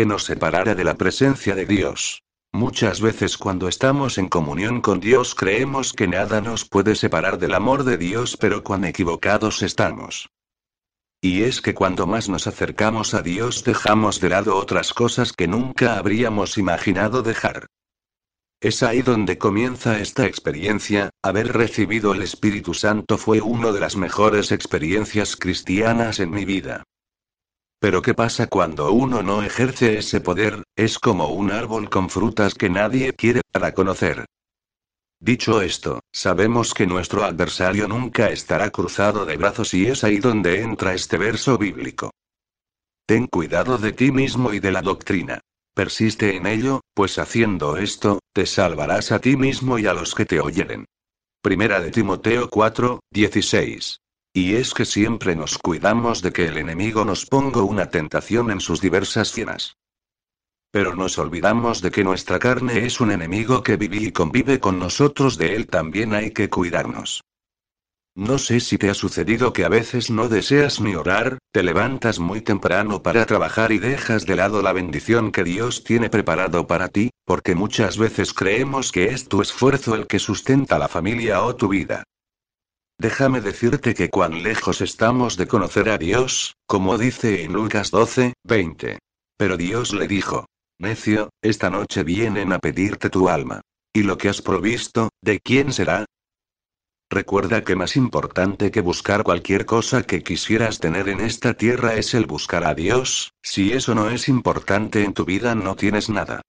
Que nos separara de la presencia de Dios. Muchas veces cuando estamos en comunión con Dios creemos que nada nos puede separar del amor de Dios, pero cuán equivocados estamos. Y es que cuando más nos acercamos a Dios dejamos de lado otras cosas que nunca habríamos imaginado dejar. Es ahí donde comienza esta experiencia, haber recibido el Espíritu Santo fue una de las mejores experiencias cristianas en mi vida. Pero ¿qué pasa cuando uno no ejerce ese poder? Es como un árbol con frutas que nadie quiere para conocer. Dicho esto, sabemos que nuestro adversario nunca estará cruzado de brazos y es ahí donde entra este verso bíblico. Ten cuidado de ti mismo y de la doctrina. Persiste en ello, pues haciendo esto, te salvarás a ti mismo y a los que te oyeren. Primera de Timoteo 4, 16. Y es que siempre nos cuidamos de que el enemigo nos ponga una tentación en sus diversas cienas. Pero nos olvidamos de que nuestra carne es un enemigo que vive y convive con nosotros, de él también hay que cuidarnos. No sé si te ha sucedido que a veces no deseas ni orar, te levantas muy temprano para trabajar y dejas de lado la bendición que Dios tiene preparado para ti, porque muchas veces creemos que es tu esfuerzo el que sustenta la familia o tu vida. Déjame decirte que cuán lejos estamos de conocer a Dios, como dice en Lucas 12, 20. Pero Dios le dijo, necio, esta noche vienen a pedirte tu alma. ¿Y lo que has provisto, de quién será? Recuerda que más importante que buscar cualquier cosa que quisieras tener en esta tierra es el buscar a Dios, si eso no es importante en tu vida no tienes nada.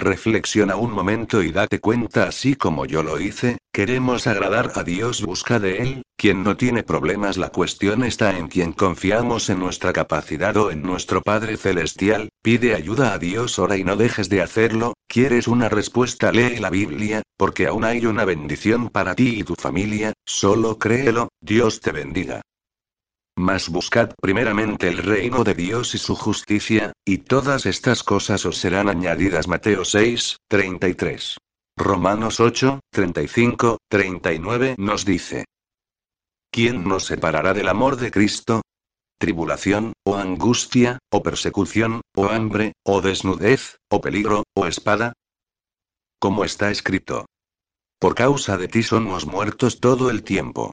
Reflexiona un momento y date cuenta así como yo lo hice, queremos agradar a Dios, busca de Él, quien no tiene problemas, la cuestión está en quien confiamos en nuestra capacidad o en nuestro Padre Celestial, pide ayuda a Dios, ora y no dejes de hacerlo, quieres una respuesta, lee la Biblia, porque aún hay una bendición para ti y tu familia, solo créelo, Dios te bendiga. Mas buscad primeramente el reino de Dios y su justicia, y todas estas cosas os serán añadidas. Mateo 6, 33. Romanos 8, 35, 39 nos dice. ¿Quién nos separará del amor de Cristo? Tribulación, o angustia, o persecución, o hambre, o desnudez, o peligro, o espada. Como está escrito. Por causa de ti somos muertos todo el tiempo.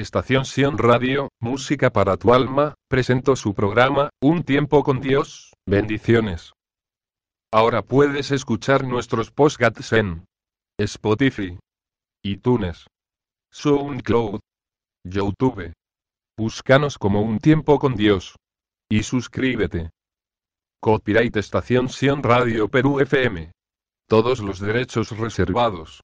Estación Sion Radio, Música para tu alma, presentó su programa, Un tiempo con Dios, bendiciones. Ahora puedes escuchar nuestros podcasts en Spotify, iTunes, SoundCloud, YouTube. Búscanos como Un tiempo con Dios. Y suscríbete. Copyright Estación Sion Radio Perú FM. Todos los derechos reservados.